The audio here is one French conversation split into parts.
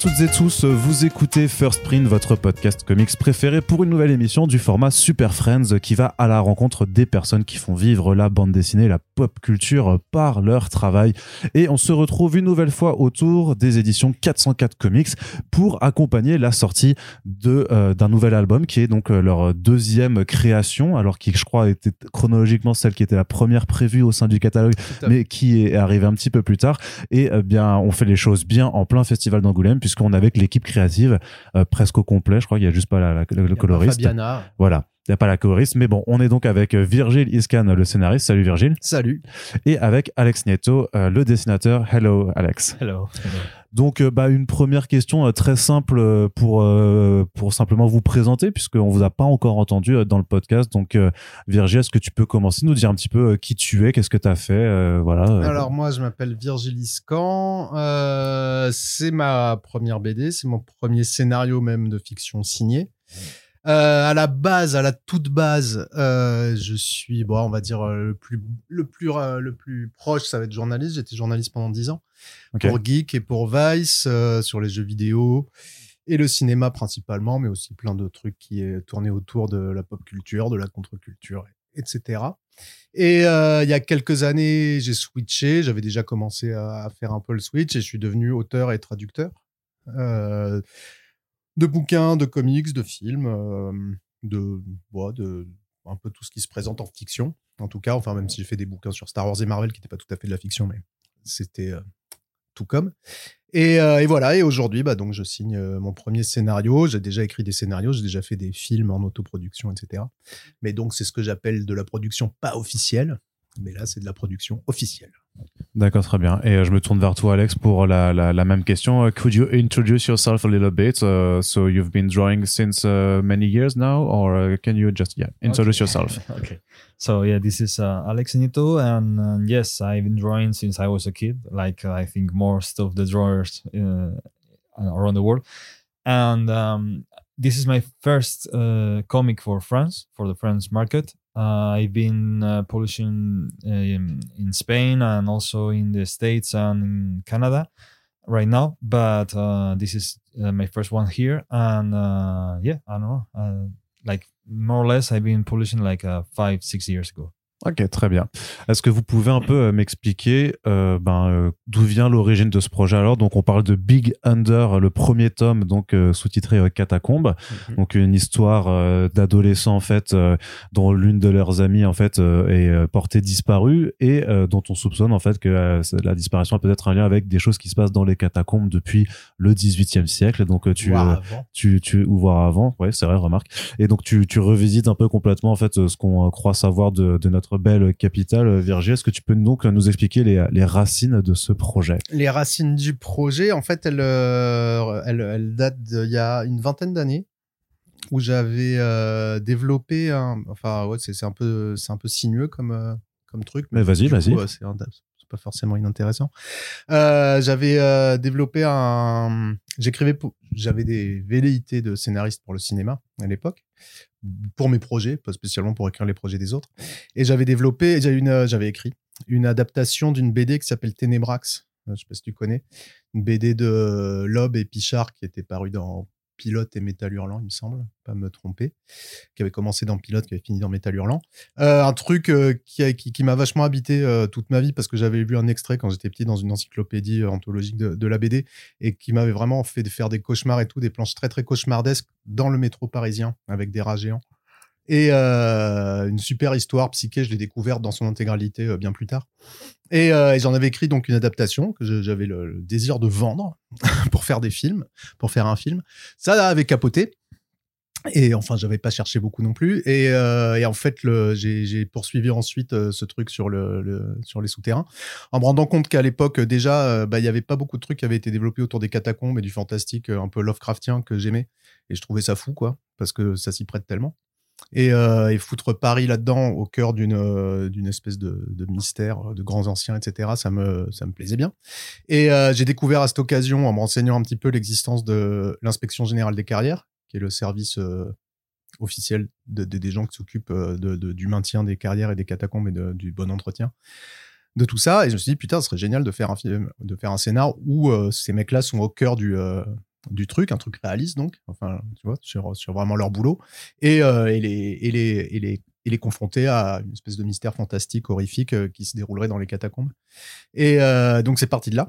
Toutes et tous, vous écoutez First Print, votre podcast comics préféré pour une nouvelle émission du format Super Friends qui va à la rencontre des personnes qui font vivre la bande dessinée, la pop culture par leur travail. Et on se retrouve une nouvelle fois autour des éditions 404 Comics pour accompagner la sortie de euh, d'un nouvel album qui est donc euh, leur deuxième création, alors qui je crois était chronologiquement celle qui était la première prévue au sein du catalogue, mais qui est arrivée un petit peu plus tard. Et euh, bien, on fait les choses bien en plein festival d'Angoulême puisqu'on est avec l'équipe créative euh, presque au complet. Je crois qu'il y a juste pas la, le, coloriste. Fabiana. Voilà. Il n'y a pas la coloriste, mais bon, on est donc avec euh, Virgile Iscan, le scénariste. Salut Virgile. Salut. Et avec Alex Nieto, euh, le dessinateur. Hello Alex. Hello. Donc, bah, une première question très simple pour pour simplement vous présenter, puisqu'on vous a pas encore entendu dans le podcast. Donc, Virgile, est-ce que tu peux commencer nous dire un petit peu qui tu es, qu'est-ce que tu as fait, voilà. Alors moi, je m'appelle Virgile Iscan. c'est ma première BD, c'est mon premier scénario même de fiction signé. Euh, à la base, à la toute base, euh, je suis, bon, on va dire euh, le plus, le plus, le plus proche, ça va être journaliste. J'étais journaliste pendant 10 ans pour Geek et pour Vice sur les jeux vidéo et le cinéma principalement, mais aussi plein de trucs qui est tourné autour de la pop culture, de la contre-culture, etc. Et il y a quelques années, j'ai switché. J'avais déjà commencé à, faire un peu le switch et je suis devenu auteur et traducteur de bouquins, de comics, de films, euh, de, de un peu tout ce qui se présente en fiction. En tout cas, enfin, même si j'ai fait des bouquins sur Star Wars et Marvel qui n'étaient pas tout à fait de la fiction, mais c'était euh, tout comme. Euh, et, voilà, et aujourd'hui, bah, donc, je signe mon premier scénario. J'ai déjà écrit des scénarios, j'ai déjà fait des films en autoproduction, etc. Mais donc, c'est ce que j'appelle de la production pas officielle. Mais là, c'est de la production officielle. D'accord, très bien. Et euh, je me tourne vers toi, Alex, pour la, la, la même question. Uh, could you introduce yourself a little bit? Uh, so you've been drawing since uh, many years now, or uh, can you just yeah introduce okay. yourself? okay. So yeah, this is uh, Alex Nito, and uh, yes, I've been drawing since I was a kid. Like I think most of the drawers around the world, and um, this is my first comic for France for the France market uh, I've been uh, publishing um, in Spain and also in the States and in Canada right now, but uh, this is uh, my first one here. And uh, yeah, I don't know, uh, like more or less, I've been publishing like five, six years ago. Ok, très bien. Est-ce que vous pouvez un peu euh, m'expliquer euh, ben, euh, d'où vient l'origine de ce projet alors? Donc, on parle de Big Under, le premier tome, donc sous-titré Catacombe, mhm. donc une histoire d'adolescents en fait, dont l'une de leurs amies en fait est portée disparue et dont on soupçonne en fait que la disparition a peut-être un lien avec des choses qui se passent dans les catacombes depuis le 18e siècle. Donc, tu, tu, tu, ou voir avant, ouais, c'est vrai, remarque. Et donc, tu, tu revisites un peu complètement en fait ce qu'on croit savoir de, de notre belle capitale, Virginie. Est-ce que tu peux donc nous expliquer les, racines de ce projet? Les racines du projet, en fait, elles, euh, elles, datent d'il y a une vingtaine d'années où j'avais euh, développé un. Enfin, ouais, c'est un peu, c'est un peu sinueux comme euh, comme truc. Mais, vas-y, vas-y. C'est pas forcément inintéressant. j'avais développé un. J'écrivais. J'avais des velléités de scénariste pour le cinéma à l'époque pour mes projets, pas spécialement pour écrire les projets des autres. Et j'avais développé, j'avais écrit une adaptation d'une BD qui s'appelle Ténébrax. Euh, je sais pas si tu connais. Une BD de Loeb et Pichard qui était parue dans Pilote et Métal Hurlant, il me semble, pas me tromper, qui avait commencé dans Pilote, qui avait fini dans Métal Hurlant. Euh, un truc euh, qui, m'a vachement habité toute ma vie parce que j'avais vu un extrait quand j'étais petit dans une encyclopédie anthologique de, de, la BD et qui m'avait vraiment fait faire des cauchemars et tout, des planches très très cauchemardesques dans le métro parisien avec des rats géants. Et euh, une super histoire psyché, je l'ai découverte dans son intégralité euh, bien plus tard. Euh, et, j'en avais écrit donc une adaptation que j'avais le, désir de vendre pour faire des films, pour faire un film. Ça avait capoté. Et enfin, j'avais pas cherché beaucoup non plus. Et, en fait, j'ai poursuivi ensuite ce truc sur, le, sur les souterrains, en me rendant compte qu'à l'époque, déjà, bah, il y avait pas beaucoup de trucs qui avaient été développés autour des catacombes et du fantastique un peu Lovecraftien que j'aimais. Et je trouvais ça fou, quoi, parce que ça s'y prête tellement. Euh, et, foutre Paris là-dedans au cœur d'une euh, espèce de, mystère de grands anciens etc ça me ça me plaisait bien et euh, j'ai découvert à cette occasion en me renseignant un petit peu l'existence de l'inspection générale des carrières qui est le service officiel de, des gens qui s'occupent de, du maintien des carrières et des catacombes et du bon entretien de tout ça. Et je me suis dit, putain, ce serait génial de faire un de faire un scénar où ces mecs-là sont au cœur du, du truc, un truc réaliste donc, enfin, tu vois, sur, sur vraiment leur boulot, et, euh, et, les, et, les, et, les, et les confronter à une espèce de mystère fantastique, horrifique euh, qui se déroulerait dans les catacombes. Et euh, donc c'est parti de là.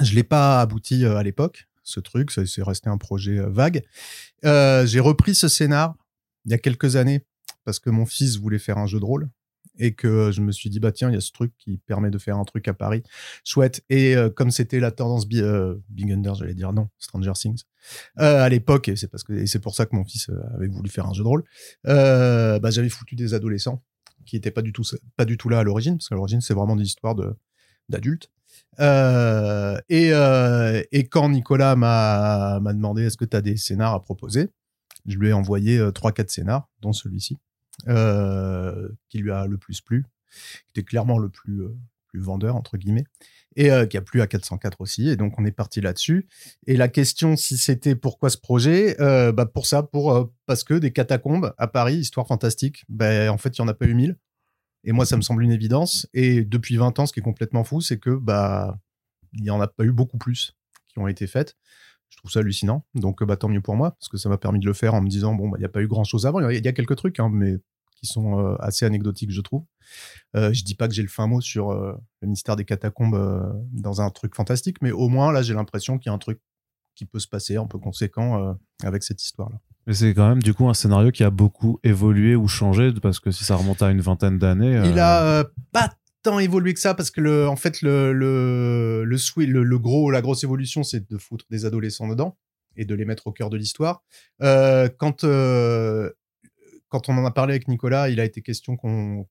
Je l'ai pas abouti à l'époque, ce truc, c'est resté un projet vague. J'ai repris ce scénar il y a quelques années parce que mon fils voulait faire un jeu de rôle et que je me suis dit bah tiens il y a ce truc qui permet de faire un truc à Paris. Chouette. Et euh, comme c'était la tendance bi- euh, Big Under j'allais dire non Stranger Things euh, à l'époque et c'est parce que c'est pour ça que mon fils euh, avait voulu faire un jeu de rôle euh, bah, j'avais foutu des adolescents qui étaient pas du tout pas du tout là à l'origine parce qu'à l'origine c'est vraiment des histoires de d'adultes. Euh, et, euh, et quand Nicolas m'a m'a demandé est-ce que tu as des scénars à proposer je lui ai envoyé euh, trois quatre scénars dont celui-ci. euh, qui lui a le plus plu qui était clairement le plus euh, vendeur entre guillemets et euh, qui a plu à 404 aussi et donc on est parti là-dessus. Et la question si c'était pourquoi ce projet euh, bah pour ça pour euh, parce que des catacombes à Paris histoire fantastique ben en fait il y en a pas eu mille. Et moi ça me semble une évidence. Et depuis 20 ans ce qui est complètement fou c'est que bah il y en a pas eu beaucoup plus qui ont été faites je trouve ça hallucinant donc euh, bah tant mieux pour moi parce que ça m'a permis de le faire en me disant bon bah il y a pas eu grand chose avant il y a- il y a quelques trucs hein, mais qui sont euh, assez anecdotiques je trouve euh, je dis pas que j'ai le fin mot sur euh, le mystère des catacombes dans un truc fantastique, mais au moins là j'ai l'impression qu'il y a un truc qui peut se passer un peu conséquent avec cette histoire-là. Mais c'est quand même du coup un scénario qui a beaucoup évolué ou changé parce que si ça remonte à une vingtaine d'années. Il a euh, pas tant évolué que ça parce que le, en fait le le le, swi- le, le gros la grosse évolution c'est de foutre des adolescents dedans et de les mettre au cœur de l'histoire. Euh, quand euh, quand on en a parlé avec Nicolas, il a été question qu'on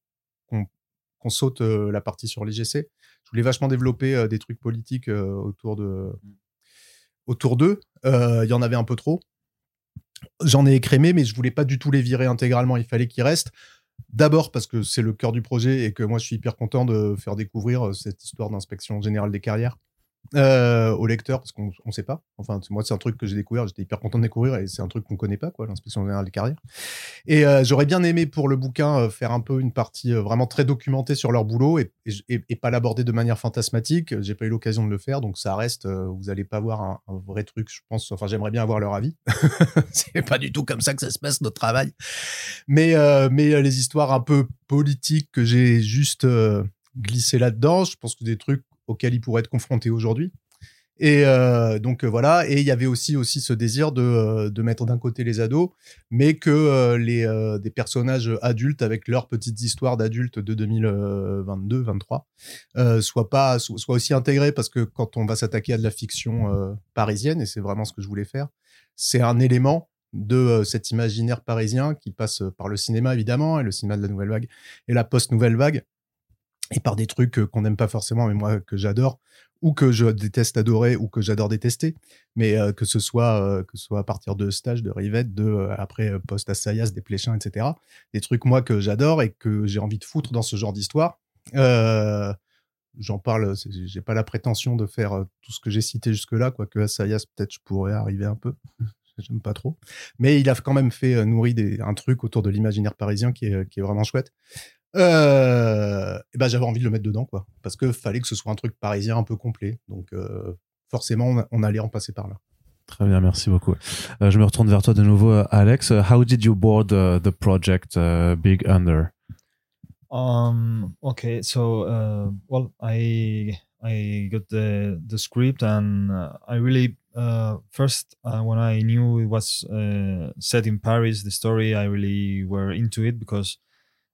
qu'on saute euh, la partie sur l'IGC. Je voulais vachement développer des trucs politiques autour de autour d'eux. Il y en avait un peu trop. J'en ai écrémé, mais je voulais pas du tout les virer intégralement. Il fallait qu'ils restent. D'abord parce que c'est le cœur du projet et que moi je suis hyper content de faire découvrir euh, cette histoire d'inspection générale des carrières euh, aux lecteurs parce qu'on ne sait pas. Enfin, moi c'est un truc que j'ai découvert, j'étais hyper content de découvrir et c'est un truc qu'on connaît pas, quoi, l'inspection générale des carrières. Et euh, j'aurais bien aimé pour le bouquin euh, faire un peu une partie euh, vraiment très documentée sur leur boulot et, et, pas l'aborder de manière fantasmatique. J'ai pas eu l'occasion de le faire, donc ça reste. vous allez pas voir un, un vrai truc, je pense. Enfin, j'aimerais bien avoir leur avis. c'est pas du tout comme ça que ça se passe notre travail. Mais mais les histoires un peu politiques que j'ai juste glissé là-dedans, je pense que des trucs auxquels ils pourraient être confrontés aujourd'hui. Et euh, donc euh, voilà, et il y avait aussi aussi ce désir de, euh, de mettre d'un côté les ados, mais que les des personnages adultes avec leurs petites histoires d'adultes de 2022 23 euh, soient soient aussi intégrés parce que quand on va s'attaquer à de la fiction parisienne et c'est vraiment ce que je voulais faire, c'est un élément de cet imaginaire parisien qui passe par le cinéma évidemment et le cinéma de la nouvelle vague et la post nouvelle vague et par des trucs euh, qu'on n'aime pas forcément mais moi que j'adore ou que je déteste adorer ou que j'adore détester. Mais euh, que ce soit euh, que ce soit à partir de stage de Rivette de après post Assayas des Pléchins etc des trucs moi que j'adore et que j'ai envie de foutre dans ce genre d'histoire. J'en parle j'ai pas la prétention de faire tout ce que j'ai cité jusque là quoique Assayas peut-être je pourrais arriver un peu. J'aime pas trop. Mais il a quand même fait nourri des, un truc autour de l'imaginaire parisien qui est, qui est vraiment chouette. Euh, et ben j'avais envie de le mettre dedans quoi parce que fallait que ce soit un truc parisien un peu complet donc euh, forcément on, on allait en passer par là Très bien, merci beaucoup. Euh, je me retourne vers toi de nouveau, euh, Alex. Uh, How did you board uh, the project uh, Big Under? Um. Okay. So, uh, well, I I got the the script, and uh, I really uh, first uh, when I knew it was uh, set in Paris, the story I really were into it because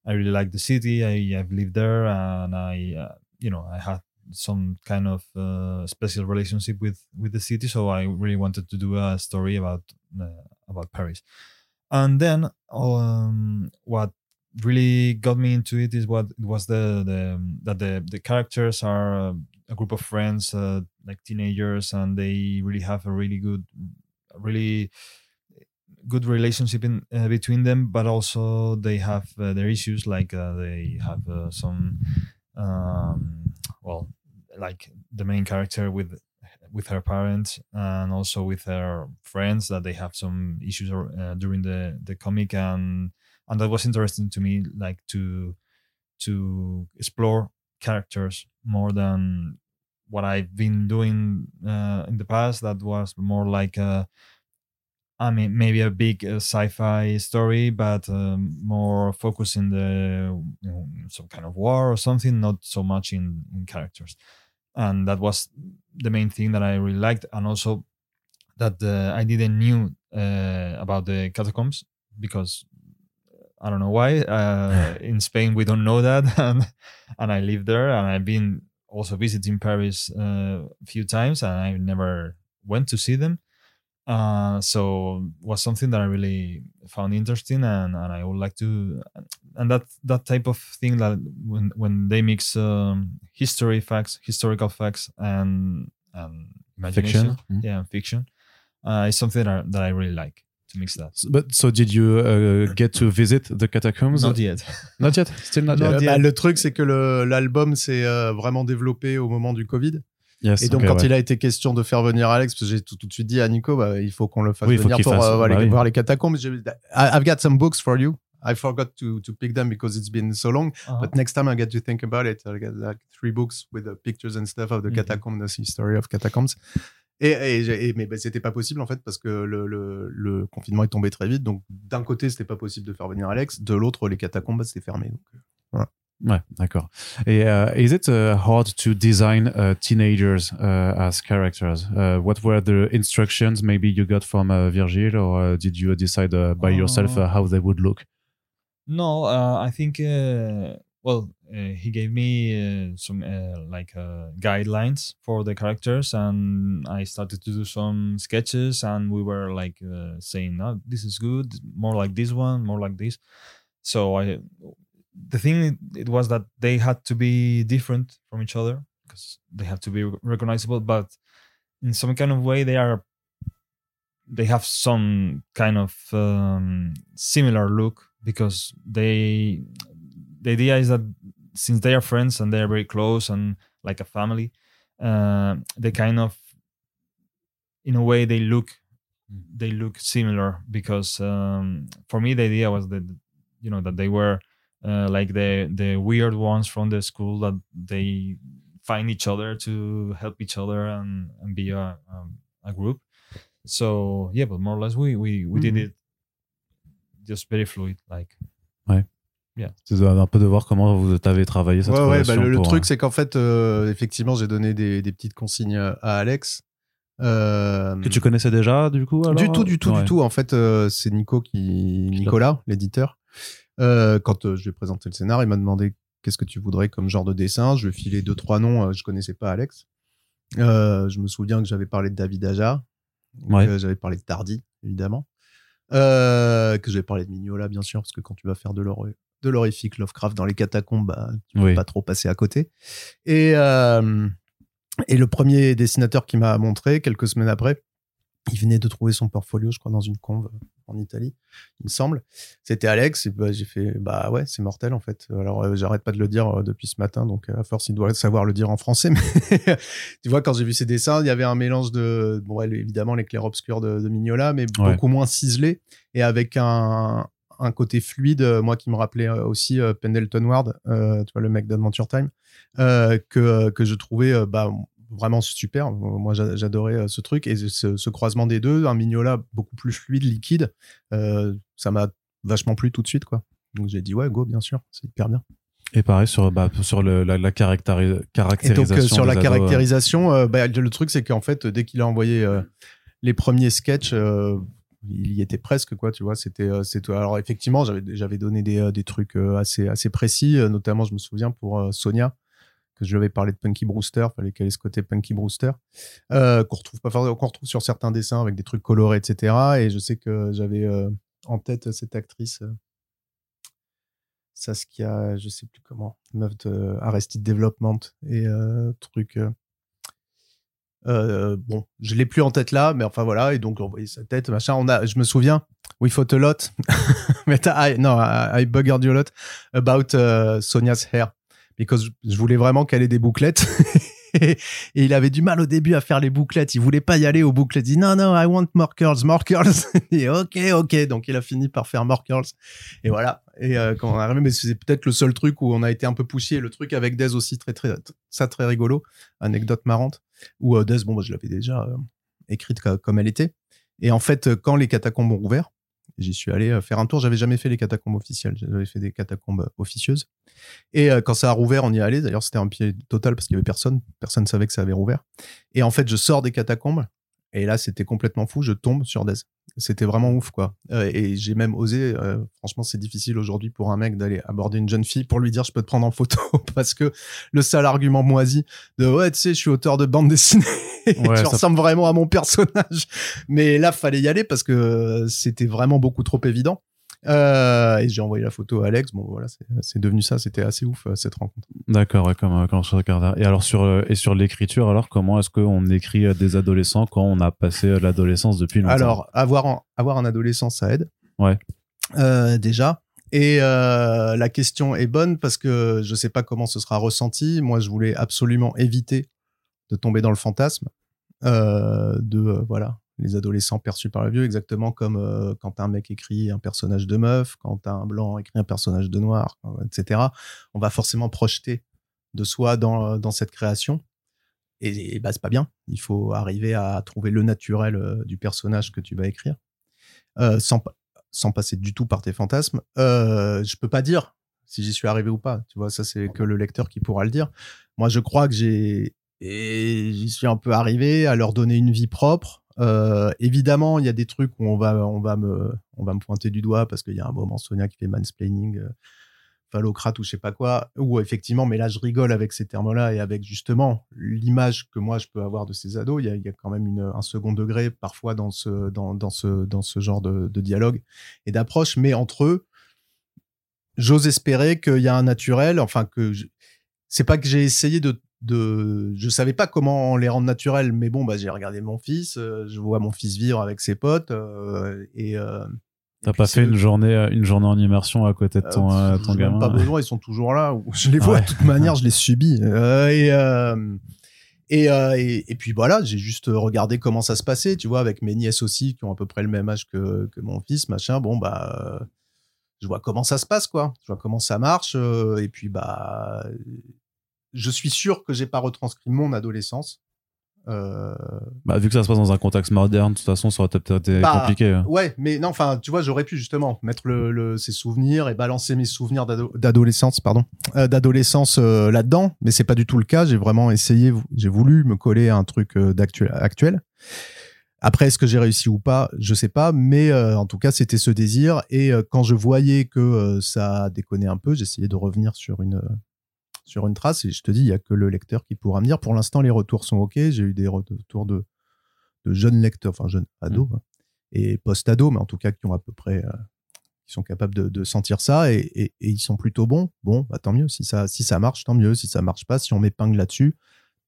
I really like the city. I I've lived there, and I uh, you know I had some kind of uh, special relationship with with the city, so I really wanted to do a story about uh, about Paris. And then um, what really got me into it is what was the the that the the characters are uh, a group of friends uh, like teenagers and they really have a really good really good relationship in uh, between them but also they have uh, their issues like uh, they have uh, some um, well like the main character with with her parents and also with her friends that they have some issues uh, during the the comic and and that was interesting to me like to to explore characters more than what I've been doing uh, in the past. That was more like a, I mean, maybe a big uh, sci-fi story, but um, more focus in the you know, some kind of war or something, not so much in, in characters. And that was the main thing that I really liked, and also that uh, I didn't knew uh, about the catacombs because I don't know why. Uh, in Spain, we don't know that, and and I live there, and I've been also visiting Paris uh, a few times, and I never went to see them. Uh, so was something that I really found interesting, and, and I would like to, and that that type of thing that when when they mix um, history facts, historical facts, and and imagination, Fiction. Mm. yeah, and fiction, uh, is something that, that I really like to mix that. But so did you uh, get to visit the catacombs? Not yet. Not yet. Still not Euh, yet. bah, le truc, c'est que le- l'album s'est euh, vraiment développé au moment du Covid. Yes. Et donc, okay, quand ouais. il a été question de faire venir Alex, parce que j'ai tout, tout de suite dit à Nico, bah, il faut qu'on le fasse Oui, il faut venir pour fasse, euh, bah aller oui. voir les catacombes. I've got some books for you. I forgot to, to pick them because it's been so long. Uh-huh. But next time I get to think about it, I get like three books with the pictures and stuff of the Mhm. catacombs, the history of catacombs. Et, et, j'ai- et- mais bah, c'était pas possible en fait parce que le, le, le confinement est tombé très vite. Donc d'un côté c'était pas possible de faire venir Alex, de l'autre les catacombes bah, c'était fermé. Donc, euh, Ouais, d'accord. Et uh, is it uh, hard to design uh, teenagers uh, as characters? Uh, what were the instructions maybe you got from uh, Virgil, or uh, did you decide uh, by yourself uh, how they would look? No, uh, I think. Uh, well, uh, he gave me uh, some uh, like uh, guidelines for the characters, and I started to do some sketches, and we were like uh, saying, "No, this is good. More like this one. More like this." So I, the thing it was that they had to be different from each other because they have to be recognizable, but in some kind of way they are they have some kind of um, similar look because they the idea is that since they are friends and they are very close and like a family uh, they kind of in a way they look they look similar because um, for me the idea was that you know that they were uh, like the the weird ones from the school that they find each other to help each other and, and be a, um, a group so yeah but more or less we we, we did Mhm. it just very fluid like C'est un peu de voir comment vous avez travaillé cette Ouais, ouais, bah, le, le truc, euh, c'est qu'en fait, euh, effectivement, j'ai donné des, des petites consignes à Alex. Euh, que tu connaissais déjà du coup alors du tout, du tout, Ouais. du tout. En fait, euh, c'est Nico qui, Nicolas, l'éditeur. Euh, quand euh, je lui ai présenté le scénar, il m'a demandé qu'est-ce que tu voudrais comme genre de dessin. Je lui ai filé deux, trois noms. euh, je connaissais pas Alex. Euh, je me souviens que j'avais parlé de David Aja. Ouais. que j'avais parlé de Tardy, évidemment. Euh, que j'avais parlé de Mignola, bien sûr, parce que quand tu vas faire de l'hor- de l'horrifique Lovecraft dans les catacombes, bah, tu peux Oui. pas trop passer à côté. Et, euh, et le premier dessinateur qui m'a montré, quelques semaines après, il venait de trouver son portfolio, je crois, dans une conve en Italie, il me semble. C'était Alex, et bah, j'ai fait, bah ouais, c'est mortel en fait. Alors, euh, j'arrête pas de le dire euh, depuis ce matin, donc euh, à force, il doit savoir le dire en français. Mais tu vois, quand j'ai vu ses dessins, il y avait un mélange de, bon, ouais, évidemment, les clairs-obscurs de, de Mignola, mais Ouais. beaucoup moins ciselé, et avec un, un côté fluide, moi qui me rappelait aussi Pendleton Ward, euh, tu vois, le mec d'Adventure Time, que, que je trouvais bah, vraiment super. Moi, j'a- j'adorais euh, ce truc. Et ce, ce croisement des deux, un Mignola beaucoup plus fluide, liquide, euh, ça m'a vachement plu tout de suite. quoi. Donc j'ai dit, ouais, go, bien sûr, c'est hyper bien. Et pareil sur, bah, sur le, la, Et caractérisation. donc, euh, sur la ados, caractérisation, euh, bah, le truc, c'est qu'en fait, dès qu'il a envoyé euh, les premiers sketchs, euh, il y était presque, quoi, tu vois. C'était, euh, c'est. Alors, effectivement, j'avais, j'avais donné des, euh, des trucs euh, assez, assez précis, euh, notamment, je me souviens, pour euh, Sonia, que je lui avais parlé de Punky Brewster, fallait qu'elle ait ce côté Punky Brewster, euh, qu'on retrouve pas retrouve sur certains dessins avec des trucs colorés, etc. Et je sais que j'avais euh, en tête cette actrice. euh, Saskia, je sais plus comment, meuf de Arrested Development et truc. bon, je l'ai plus en tête là, mais enfin voilà, et donc on voyait sa tête, machin. On a, je me souviens, we fought a lot, mais I, non, I, I buggered you a lot about Sonia's hair, because je voulais vraiment qu'elle ait des bouclettes. et il avait du mal au début à faire les bouclettes. Il voulait pas y aller aux bouclettes. Il dit non, non, I want more curls, more curls. et ok, ok. Donc il a fini par faire more curls. Et voilà. Et euh, quand on est arrivé, mais c'est peut-être le seul truc où on a été un peu poussé. Le truc avec Dez aussi, très, très, ça très rigolo. Anecdote marrante. Où euh, Dez, bon, bah, je l'avais déjà euh, écrite comme elle était. Et en fait, quand les catacombes ont ouvert, J'y suis allé euh, faire un tour. J'avais jamais fait les catacombes officielles. J'avais fait des catacombes euh, officieuses. Et euh, quand ça a rouvert, on y allait. D'ailleurs, c'était un pied total parce qu'il y avait personne. Personne ne savait que ça avait rouvert. Et en fait, je sors des catacombes. Et là, c'était complètement fou. Je tombe sur Dez. C'était vraiment ouf, quoi. et j'ai même osé. franchement, c'est difficile aujourd'hui pour un mec d'aller aborder une jeune fille pour lui dire je peux te prendre en photo parce que le sale argument moisi de ouais, tu sais, je suis auteur de bande dessinée. Ouais, tu ressembles vraiment à mon personnage. Mais là, fallait y aller parce que c'était vraiment beaucoup trop évident. Euh, et j'ai envoyé la photo à Alex. Bon, voilà, c'est devenu ça. C'était assez ouf euh, cette rencontre. D'accord, ouais, comme, comme je regarde. Et alors sur et sur l'écriture, alors comment est-ce qu'on écrit des adolescents quand on a passé l'adolescence depuis longtemps? Alors avoir un, avoir un adolescent, ça aide. Ouais. Euh, déjà. Et euh, la question est bonne parce que je sais pas comment ce sera ressenti. Moi, je voulais absolument éviter de tomber dans le fantasme euh, de euh, voilà les adolescents perçus par le vieux, exactement comme euh, quand un mec écrit un personnage de meuf, quand un blanc écrit un personnage de noir, etc. On va forcément projeter de soi dans, dans cette création. Et, bah, c'est pas bien. Il faut arriver à trouver le naturel du personnage que tu vas écrire, sans, sans passer du tout par tes fantasmes. je peux pas dire si j'y suis arrivé ou pas. Tu vois, ça c'est que le lecteur qui pourra le dire. Moi, je crois que j'ai et j'y suis un peu arrivé à leur donner une vie propre. Euh, évidemment, il y a des trucs où on va, on va me, on va me pointer du doigt parce qu'il y a un moment Sonia qui fait mansplaining, euh, phallocrate ou je sais pas quoi. Ou effectivement, mais là je rigole avec ces termes-là et avec justement l'image que moi je peux avoir de ces ados. Il y a, y a quand même une, un second degré parfois dans ce, dans, ce, dans ce genre de dialogue et d'approche, mais entre eux, j'ose espérer qu'il y a un naturel. Enfin que c'est pas que j'ai essayé de de je savais pas comment les rendre naturels mais bon bah j'ai regardé mon fils euh, je vois mon fils vivre avec ses potes euh, et euh, T'as pas fait une journée, une journée en immersion à côté de ton, ton gamin Pas besoin, ils sont toujours là. Je les vois de toute manière, je les subis. et, et, et, et, puis voilà, j'ai juste regardé comment ça se passait, tu vois, avec mes nièces aussi, qui ont à peu près le même âge que, que mon fils, machin. Bon, bah, je vois comment ça se passe, quoi. Je vois comment ça marche. et puis, bah, je suis sûr que j'ai pas retranscrit mon adolescence. Euh... Bah, vu que ça se passe dans un contexte moderne, de toute façon, ça aurait peut-être été bah, compliqué. Hein. Ouais, mais non, enfin, tu vois, j'aurais pu justement mettre le, le, ces souvenirs et balancer mes souvenirs d'adolescence, pardon, euh, d'adolescence euh, là-dedans, mais c'est pas du tout le cas. J'ai vraiment essayé, j'ai voulu me coller à un truc euh, d'actuel. Actuel. Après, est-ce que j'ai réussi ou pas? Je sais pas, mais en tout cas, c'était ce désir. Et quand je voyais que ça déconnait un peu, j'essayais de revenir sur une sur une trace. Et je te dis, il y a que le lecteur qui pourra me dire. Pour l'instant, les retours sont OK. J'ai eu des retours de, de jeunes lecteurs, enfin jeunes ados mmh. hein, et post-ados, mais en tout cas qui ont à peu près, euh, qui sont capables de, de sentir ça et, et, ils sont plutôt bons. Bon, bah, tant mieux. Si ça, si ça marche, tant mieux. Si ça marche pas, si on m'épingle là-dessus,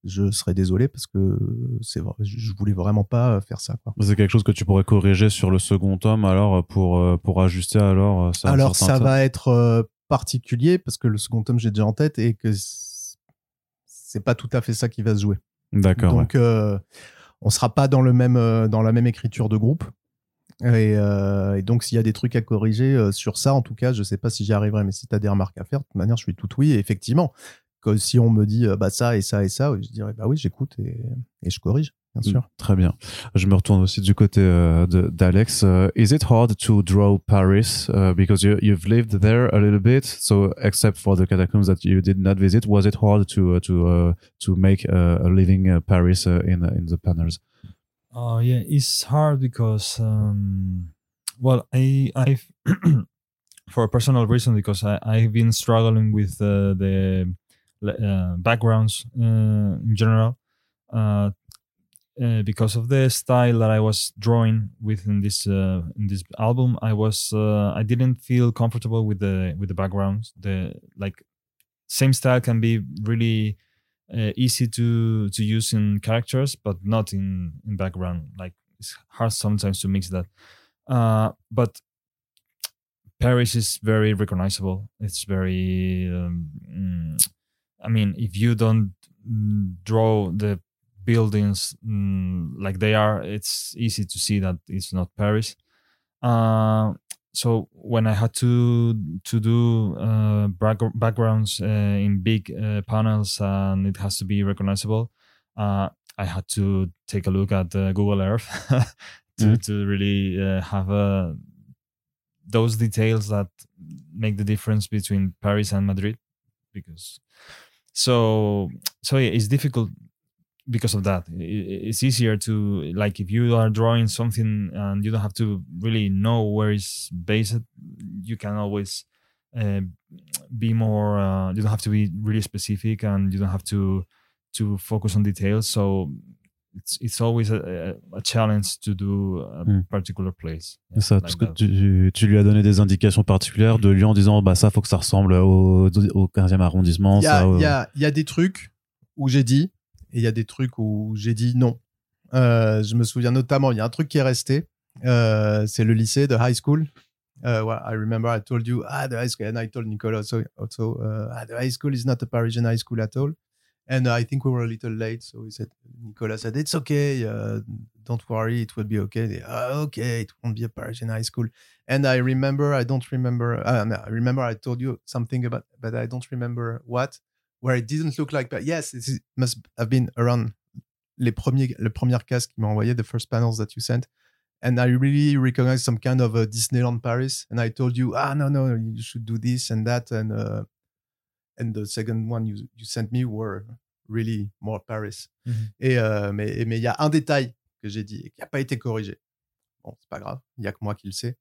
je serais désolé parce que c'est je voulais vraiment pas faire ça C'est quelque chose que tu pourrais corriger sur le second tome alors pour euh, pour ajuster alors ça Alors ça va être euh, particulier parce que le second tome j'ai déjà en tête et que c'est pas tout à fait ça qui va se jouer. D'accord. Donc euh, on sera pas dans le même euh, dans la même écriture de groupe. Et, euh, et donc s'il y a des trucs à corriger sur ça, en tout cas, je sais pas si j'y arriverai, mais si tu as des remarques à faire, de toute manière, je suis tout oui. Et effectivement, que si on me dit bah ça et ça et ça, je dirais bah oui, j'écoute et, et je corrige. Bien sûr. Très bien. Je me retourne aussi du côté euh, d'Alex. Uh, is it hard to draw Paris uh, because you, you've lived there a little bit? So, except for the catacombs that you did not visit, was it hard to uh, to uh, to make uh, a living uh, Paris in in the panels? Oh yeah, it's hard because um, well, I I've for a personal reason because I I've been struggling with the backgrounds in general. Uh, uh, because of the style that I was drawing within this uh, in this album, I was uh, I didn't feel comfortable with the with the backgrounds. The like same style can be really uh, easy to to use in characters, but not in in background. Like it's hard sometimes to mix that. Uh, but Paris is very recognizable. It's very um, mm, I mean, if you don't draw the buildings mm, like they are, it's easy to see that it's not Paris. Uh, so when I had to to do uh, back- backgrounds uh, in big uh, panels and it has to be recognizable, uh, I had to take a look at uh, Google Earth to Mhm. to really uh, have uh, those details that make the difference between Paris and Madrid, because so so yeah, it's difficult because of that. It's easier to like if you are drawing something and you don't have to really know where it's based, you can always uh, be more. Uh, you don't have to be really specific, and you don't have to to focus on details. So it's it's always a, a, a challenge to do a Mm. particular place. Ça, like parce que tu, tu lui as donné des indications particulières de lui en disant bah ça faut que ça ressemble au, au 15e arrondissement. Il y, a, ça, au- il y, a, il y a des trucs où j'ai dit il y a des trucs où j'ai dit non. Euh, je me souviens notamment, il y a un truc qui est resté. euh, c'est le lycée de high school. Well, I remember I told you, ah, the high school, and I told Nicola also, also uh, ah, the high school is not a Parisian high school at all. And I think we were a little late, so he said, Nicola said, it's okay, uh, don't worry, it will be okay. Ah, okay, it won't be a Parisian high school. And I remember, I don't remember, uh, I remember I told you something about, but I don't remember what, where it didn't look like, but yes, it must have been around les premiers, le premier casque qu'il m'a envoyé, the first panels that you sent. And I really recognized some kind of a Disneyland Paris. And I told you, ah, no, no, you should do this and that. And, uh, and the second one you, you sent me were really more Paris. Mhm. Et, euh, mais mais il y a un détail que j'ai dit et qui n'a pas été corrigé. Bon, c'est pas grave, il y a que moi qui le sais.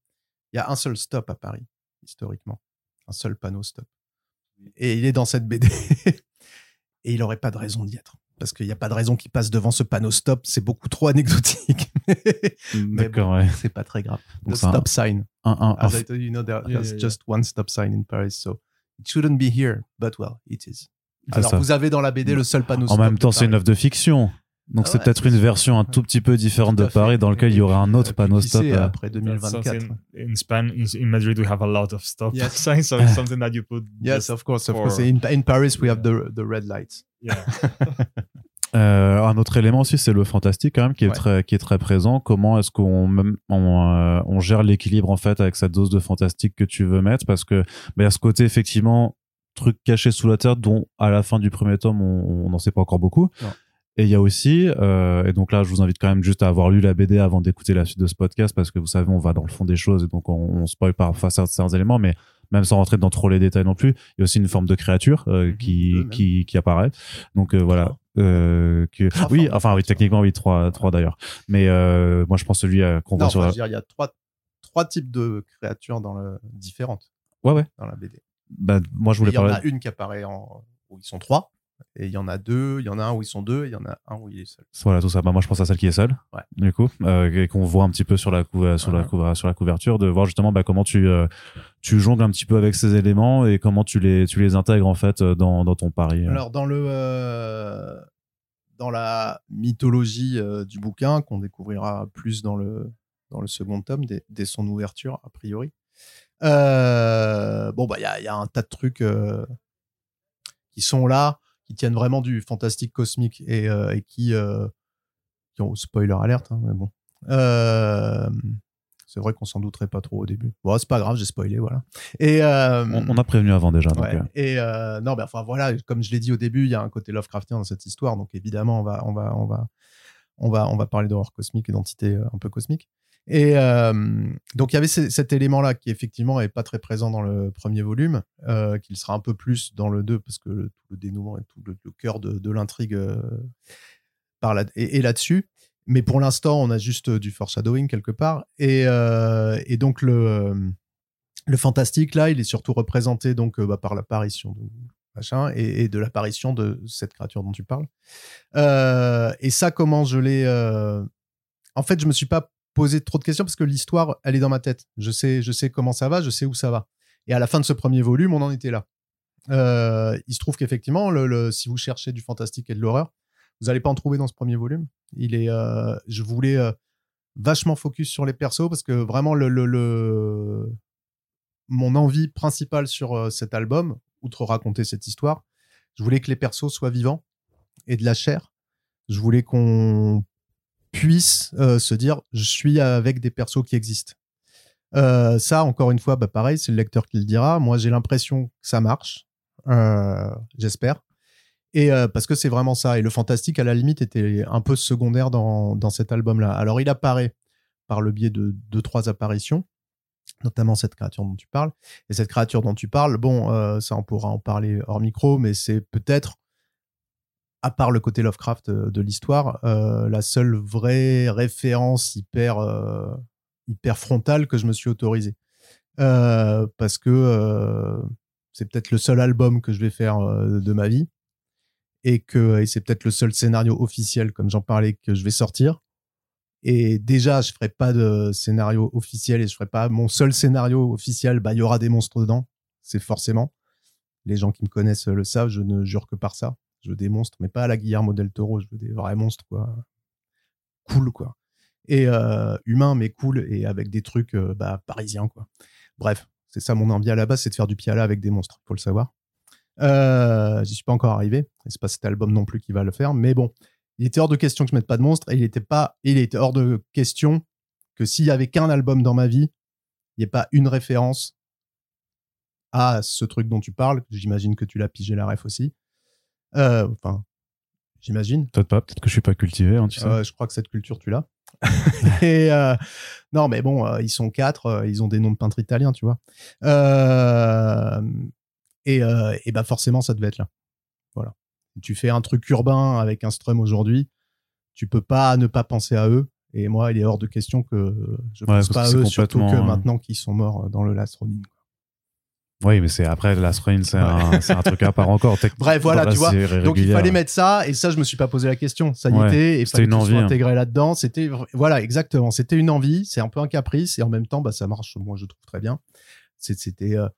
Il y a un seul stop à Paris, historiquement. Un seul panneau stop. Et il est dans cette BD. et il n'aurait pas de raison d'y être. Parce qu'il n'y a pas de raison qu'il passe devant ce panneau stop. C'est beaucoup trop anecdotique. Mais D'accord, bon, ouais. c'est pas très grave. Donc The c'est un- stop sign. Un, un- As I told you, you know, there's yeah, yeah. just one stop sign in Paris. So it shouldn't be here, but well, it is. Alors, ça. vous avez dans la BD le seul panneau En stop. même temps, c'est une Paris. œuvre de fiction. Donc Ah c'est ouais, peut-être une version un tout petit peu différente de à. Paris dans lequel il y aurait un autre puis, panneau stop. euh, après That's 2024. something in Spain, in, in Madrid, we have a lot of stop Yes. signs, so it's something that you put. Yes, of course, of for- course. In, in Paris, we have the, the red lights. yeah. Euh, un autre élément aussi, c'est le fantastique quand même qui est Ouais. très qui est très présent. Comment est-ce qu'on on, euh, on gère l'équilibre en fait avec cette dose de fantastique que tu veux mettre? Parce que bah, a ce côté effectivement truc caché sous la terre dont à la fin du premier tome on on n'en sait pas encore beaucoup. Non. Et il y a aussi, euh, et donc là, je vous invite quand même juste à avoir lu la BD avant d'écouter la suite de ce podcast, parce que vous savez, on va dans le fond des choses, et donc on, on spoil parfois certains éléments, mais même sans rentrer dans trop les détails non plus, il y a aussi une forme de créature euh, Mhm, qui, qui, qui apparaît. Donc euh, voilà. Euh, que... Trois Oui, formes. enfin oui, techniquement oui, trois, trois d'ailleurs. Mais euh, moi, je pense celui euh, qu'on voit sur enfin, la... je veux dire, il y a trois, trois types de créatures dans le, différentes Ouais, ouais. dans la BD. Bah, moi, je voulais Il y en parler. a une qui apparaît en, où ils sont trois. Et il y en a deux, il y en a un où ils sont deux, et il y en a un où il est seul. Voilà, tout ça. Bah, moi, je pense à celle qui est seule. Ouais. Du coup, euh, et qu'on voit un petit peu sur la, couve- sur, la couve- sur la couverture, de voir justement bah, comment tu, euh, tu jongles un petit peu avec ces éléments et comment tu les, tu les intègres en fait euh, dans, dans ton pari. Alors, dans, le, euh, dans la mythologie euh, du bouquin, qu'on découvrira plus dans le, dans le second tome, dès, dès son ouverture, a priori, euh, bon, bah, il y a, il y a un tas de trucs euh, qui sont là, qui tiennent vraiment du fantastique cosmique et, euh, et qui, euh, qui ont spoiler alerte, hein, mais bon. Euh, c'est vrai qu'on s'en douterait pas trop au début. Bon, c'est pas grave, j'ai spoilé, voilà. Et euh, On, on a prévenu avant déjà. Donc, Ouais. euh, Et euh, non, mais enfin voilà, comme je l'ai dit au début, il y a un côté Lovecraftien dans cette histoire, donc évidemment on va, on va, on va, on va, on va parler d'horreur cosmique et d'entité euh, un peu cosmique. Et euh, donc il y avait ce- cet élément-là qui effectivement est pas très présent dans le premier volume, euh, qu'il sera un peu plus dans le 2 parce que le, tout le dénouement et tout le, cœur de, l'intrigue euh, par là, est, là-dessus. Mais pour l'instant, on a juste du foreshadowing quelque part. Et, donc le fantastique, là, il est surtout représenté donc bah, par l'apparition de machin et, et de l'apparition de cette créature dont tu parles. Et ça, comment je l'ai. En fait, je me suis pas posé trop de questions parce que l'histoire, elle est dans ma tête. Je sais, je sais comment ça va, je sais où ça va. Et à la fin de ce premier volume, on en était là. Euh, il se trouve qu'effectivement, si vous cherchez du fantastique et de l'horreur, vous n'allez pas en trouver dans ce premier volume. Il est, euh, je voulais euh, vachement focus sur les persos parce que vraiment mon envie principale sur cet album, outre raconter cette histoire, Je voulais que les persos soient vivants et de la chair. Je voulais qu'on puisse euh, se dire je suis avec des persos qui existent. Euh, ça, encore une fois, bah pareil, c'est le lecteur qui le dira. Moi, j'ai l'impression que ça marche. Euh, J'espère. Et parce que c'est vraiment ça. Et le fantastique, à la limite, était un peu secondaire dans, dans cet album-là. Alors, il apparaît par le biais de deux, trois apparitions, notamment cette créature dont tu parles. Et cette créature dont tu parles, bon, ça, on pourra en parler hors micro, mais c'est peut-être, à part le côté Lovecraft de, de l'histoire, euh, la seule vraie référence hyper, euh, hyper frontale que je me suis autorisé. Euh, parce que euh, c'est peut-être le seul album que je vais faire euh, de ma vie et que c'est peut-être le seul scénario officiel, comme j'en parlais, que je vais sortir. Et déjà, je ferai pas de scénario officiel et je ferai pas mon seul scénario officiel. Bah, il y aura des monstres dedans, c'est forcément. Les gens qui me connaissent le savent, je ne jure que par ça. Je veux des monstres, mais pas à la Guillermo del Toro. Je veux des vrais monstres, quoi. Cool, quoi. Et euh, humain, mais cool et avec des trucs euh, bah, parisiens, quoi. Bref, c'est ça mon envie à la base, c'est de faire du piala avec des monstres, faut le savoir. Euh, J'y suis pas encore arrivé. Et c'est pas cet album non plus qui va le faire, mais bon, il était hors de question que je mette pas de monstres et il était pas, il était hors de question que s'il y avait qu'un album dans ma vie, il n'y ait pas une référence à ce truc dont tu parles. J'imagine que tu l'as pigé la ref aussi. Euh, Enfin, j'imagine. Peut-être pas, peut-être que je suis pas cultivé, hein, tu sais. Euh, je crois que cette culture, tu l'as. et euh, non, mais bon, euh, ils sont quatre, euh, ils ont des noms de peintres italiens, tu vois. Euh, et, euh, et bah forcément, ça devait être là. Voilà. Tu fais un truc urbain avec un strum aujourd'hui, tu peux pas ne pas penser à eux. Et moi, il est hors de question que je pense pas à eux, surtout que complètement- maintenant qu'ils sont morts dans le Last Ronin. Oui, mais c'est après Last Rain, c'est un, truc à part encore. Bref, voilà, la tu vois. Donc il fallait mettre ça, et ça, je me suis pas posé la question. Ça y Ouais, était, et c'était fallait une envie, hein. intégrés là-dedans. C'était voilà, exactement. C'était une envie. C'est un peu un caprice, et en même temps, bah ça marche. Moi, je trouve très bien. C'était euh,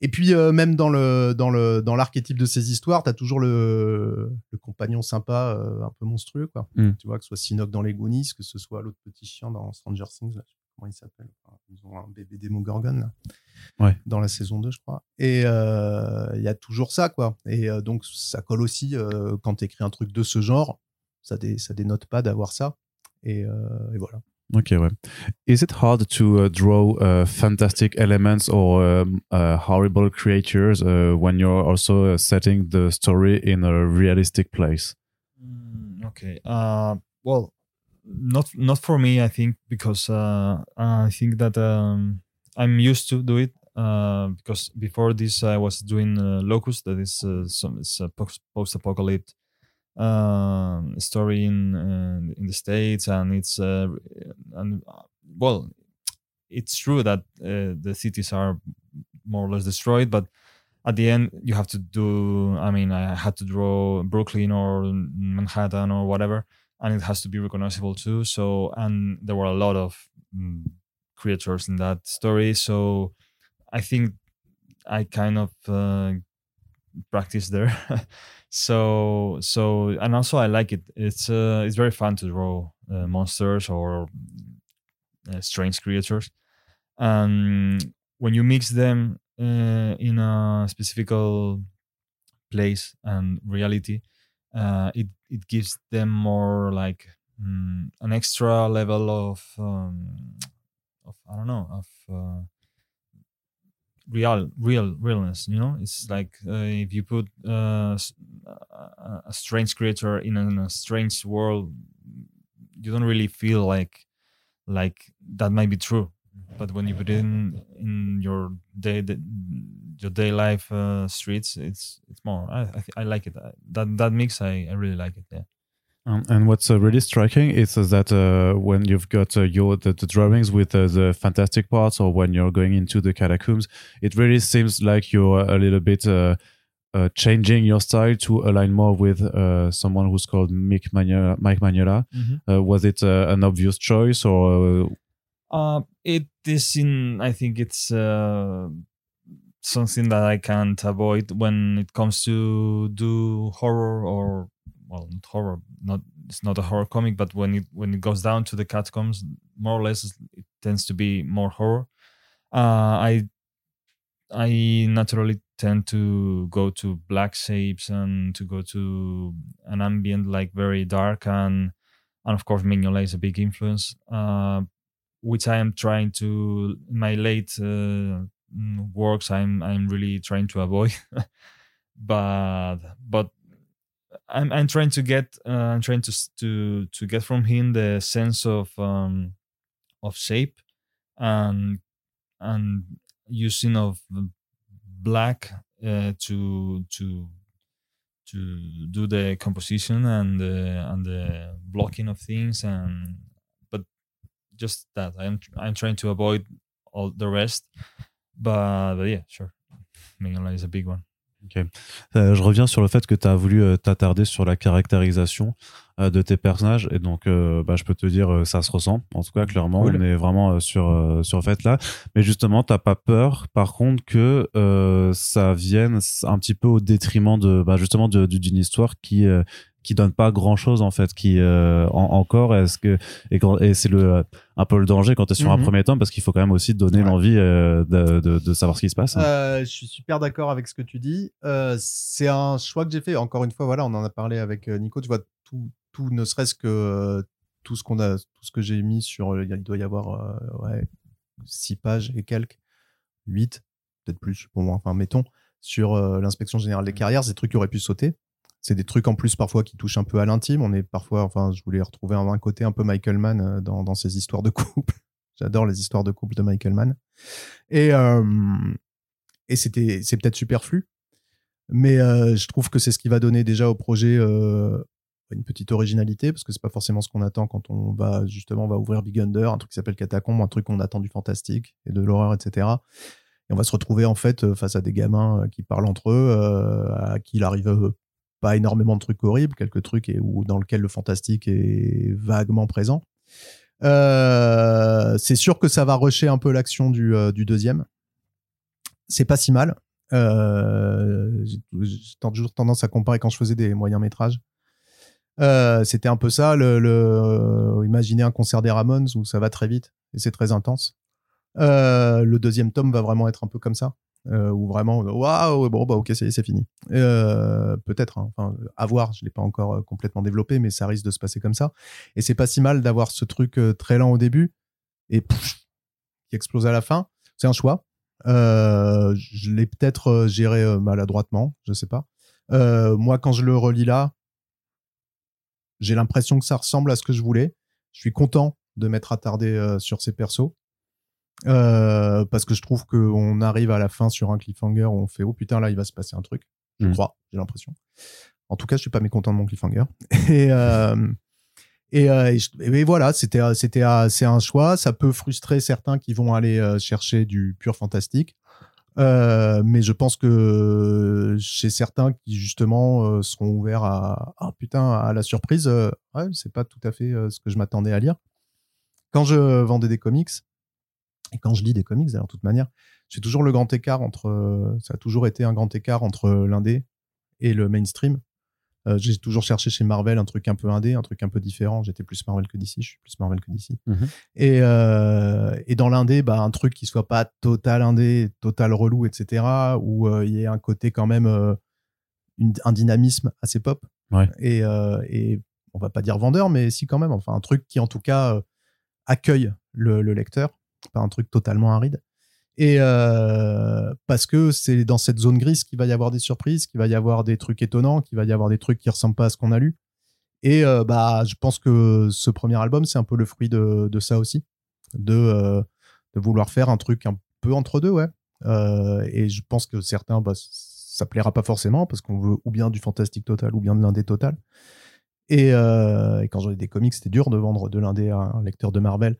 et puis euh, même dans le dans le dans l'archétype de ces histoires, t'as toujours le le compagnon sympa, euh, un peu monstrueux, quoi. Mm. Tu vois que ce soit Sinoc dans les Goonies, que ce soit l'autre petit chien dans Stranger Things. Là, je comment il s'appelle. Enfin, ils ont un bébé Demogorgon. Là Ouais. dans la saison 2, je crois. Et euh, il y a toujours ça, quoi. Et euh, donc, ça colle aussi euh, quand tu écris un truc de ce genre. Ça, dé, ça dénote pas d'avoir ça. Et, euh, et voilà. Ok, ouais. Is it hard to uh, draw uh, fantastic elements or um, uh, horrible creatures uh, when you're also uh, setting the story in a realistic place? Mm, okay. Uh, well, not not for me. I think because uh, I think that um, I'm used to do it. Uh, because before this, I was doing uh, Locust. That is uh, some it's a post apocalypse um, story in uh, in the states, and it's uh, and well, it's true that the cities are more or less destroyed, but at the end you have to do i mean i had to draw brooklyn or manhattan or whatever and it has to be recognizable too. So and there were a lot of mm, creatures in that story. So i think i kind of uh, practice there. So so and also i like it. It's uh, it's very fun to draw uh, monsters or uh, strange creatures. And when you mix them uh, in a specific place and reality, uh, it it gives them more like mm, an extra level of um, of I don't know of uh, real real realness. You know, it's like uh, if you put uh, a, a strange creature in a, in a strange world, you don't really feel like like that might be true but when you put it in in your day your day life uh, streets it's it's more i I, I like it Uh, that that mix i, I really like it yeah Um, and what's uh, really striking is uh, that uh, when you've got uh, your the, the drawings with uh, the fantastic parts, or when you're going into the catacombs, it really seems like you're a little bit uh, uh, changing your style to align more with uh, someone who's called Mike Magnola. Mike Magnola. Uh, was it uh, an obvious choice, or Uh, it is in. I think it's uh, something that I can't avoid when it comes to do horror or well, not horror. Not it's not a horror comic, but when it when it goes down to the catacombs, more or less it tends to be more horror. Uh, I I naturally tend to go to black shapes and to go to an ambient like very dark and and of course Mignolet is a big influence, uh, which I am trying to my late uh, mm, works. I'm I'm really trying to avoid, but but I'm I'm trying to get uh, I'm trying to to to get from him the sense of um, of shape and and using of black uh, to to to do the composition and the and the blocking of things and just that. I'm I'm trying to avoid all the rest. But, but yeah sure. Mignola is a big one. Euh, je reviens sur le fait que tu as voulu euh, t'attarder sur la caractérisation euh, de tes personnages. Et donc euh, bah, je peux te dire ça se ressent en tout cas clairement. Cool. on est vraiment sur sur le fait là mais justement t'as pas peur par contre que ça vienne un petit peu au détriment de bah, justement d'une histoire qui qui donne pas grand chose en fait qui euh, en- encore est-ce que et, c'est le un peu le danger quand tu es sur un Mhm. premier tome parce qu'il faut quand même aussi donner Ouais. l'envie euh, de, de, de savoir ce qui se passe Euh, je suis super d'accord avec ce que tu dis. Euh, c'est un choix que j'ai fait. Encore une fois, voilà, on en a parlé avec euh, Nico. Tu vois, tout, tout ne serait-ce que euh, tout ce qu'on a, tout ce que j'ai mis sur, euh, il doit y avoir euh, ouais, six pages et quelques, huit, peut-être plus, pour moi. Enfin, mettons sur euh, l'inspection générale des carrières, c'est des trucs qui auraient pu sauter. C'est des trucs en plus parfois qui touchent un peu à l'intime. On est parfois, enfin, je voulais retrouver un, côté un peu Michael Mann euh, dans, dans ces histoires de couple. J'adore les histoires de couple de Michael Mann. Et, euh, et c'était, c'est peut-être superflu, mais euh, je trouve que c'est ce qui va donner déjà au projet euh, une petite originalité, parce que c'est pas forcément ce qu'on attend quand on va justement on va ouvrir Big Under, un truc qui s'appelle Catacombe, un truc qu'on attend du fantastique et de l'horreur, etc. Et on va se retrouver en fait euh, face à des gamins euh, qui parlent entre eux, à qui il arrive pas énormément de trucs horribles, quelques trucs et, ou dans lequel le fantastique est vaguement présent. Euh, c'est sûr que ça va rusher un peu l'action du, euh, du deuxième. C'est pas si mal. Euh, j'ai toujours tendance à comparer quand je faisais des moyens métrages. C'était un peu ça, le, le- imaginer un concert des Ramones où ça va très vite et c'est très intense. Le deuxième tome va vraiment être un peu comme ça, euh, où vraiment, waouh, bon, bah ok, c'est fini. Euh, Peut-être, hein. enfin, à voir, je l'ai pas encore euh, complètement développé, mais ça risque de se passer comme ça. Et c'est pas si mal d'avoir ce truc euh, très lent au début et qui explose à la fin. C'est un choix. Euh, je l'ai peut-être euh, géré euh, maladroitement, je sais pas. Euh, moi, quand je le relis là, j'ai l'impression que ça ressemble à ce que je voulais. Je suis content de m'être attardé euh, sur ces persos. Euh, parce que je trouve qu'on arrive à la fin sur un cliffhanger où on fait oh putain là il va se passer un truc. Je Mm. crois j'ai l'impression. En tout cas je suis pas mécontent de mon cliffhanger. Et euh, et, euh, et, voilà c'était c'était c'est un choix. Ça peut frustrer certains qui vont aller chercher du pur fantastique. Euh, mais je pense que chez certains qui justement euh, seront ouverts à ah putain à la surprise euh, ouais c'est pas tout à fait ce que je m'attendais à lire. Quand je vendais des comics et quand je lis des comics d'ailleurs de toute manière j'ai toujours le grand écart entre euh, ça a toujours été un grand écart entre l'indé et le mainstream euh, j'ai toujours cherché chez Marvel un truc un peu indé, un truc un peu différent. J'étais plus Marvel que DC, je suis plus Marvel que DC. Mhm. Et, euh, et dans l'indé, bah, un truc qui soit pas total indé, total relou, etc., où euh, il y ait un côté quand même, euh, une- un dynamisme assez pop. Ouais. Et, euh, et on va pas dire vendeur, mais si quand même, enfin un truc qui en tout cas euh, accueille le, le lecteur, pas un truc totalement aride. Et euh, parce que c'est dans cette zone grise qu'il va y avoir des surprises, qu'il va y avoir des trucs étonnants, qu'il va y avoir des trucs qui ressemblent pas à ce qu'on a lu. Et euh, bah, je pense que ce premier album, c'est un peu le fruit de, de ça aussi, de, euh, de vouloir faire un truc un peu entre deux, ouais. Et je pense que certains, bah, ça plaira pas forcément parce qu'on veut ou bien du fantastique total ou bien de l'indé total. Et, et quand j'avais des comics, c'était dur de vendre de l'indé à un lecteur de Marvel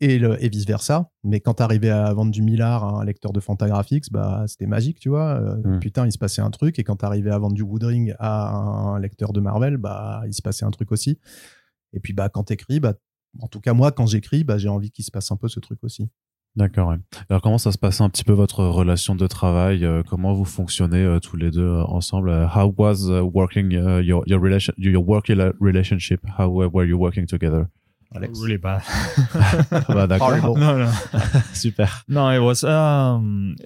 et, le- et vice versa. Mais quand t'arrivais à vendre du Millard à un lecteur de Fantagraphics, bah, c'était magique, tu vois. Euh, Mm. Putain, il se passait un truc. Et quand t'arrivais à vendre du Woodring à un lecteur de Marvel, bah, il se passait un truc aussi. Et puis, bah, quand t'écris, bah, en tout cas, moi, quand j'écris, bah, j'ai envie qu'il se passe un peu ce truc aussi. D'accord. ouais. Alors comment ça se passe un petit peu votre relation de travail euh, Comment vous fonctionnez euh, tous les deux euh, ensemble? How was uh, working uh, your your relation your working relationship? How uh, were you working together? Alex. really bad Bah. Horrible. no no Super. no it was um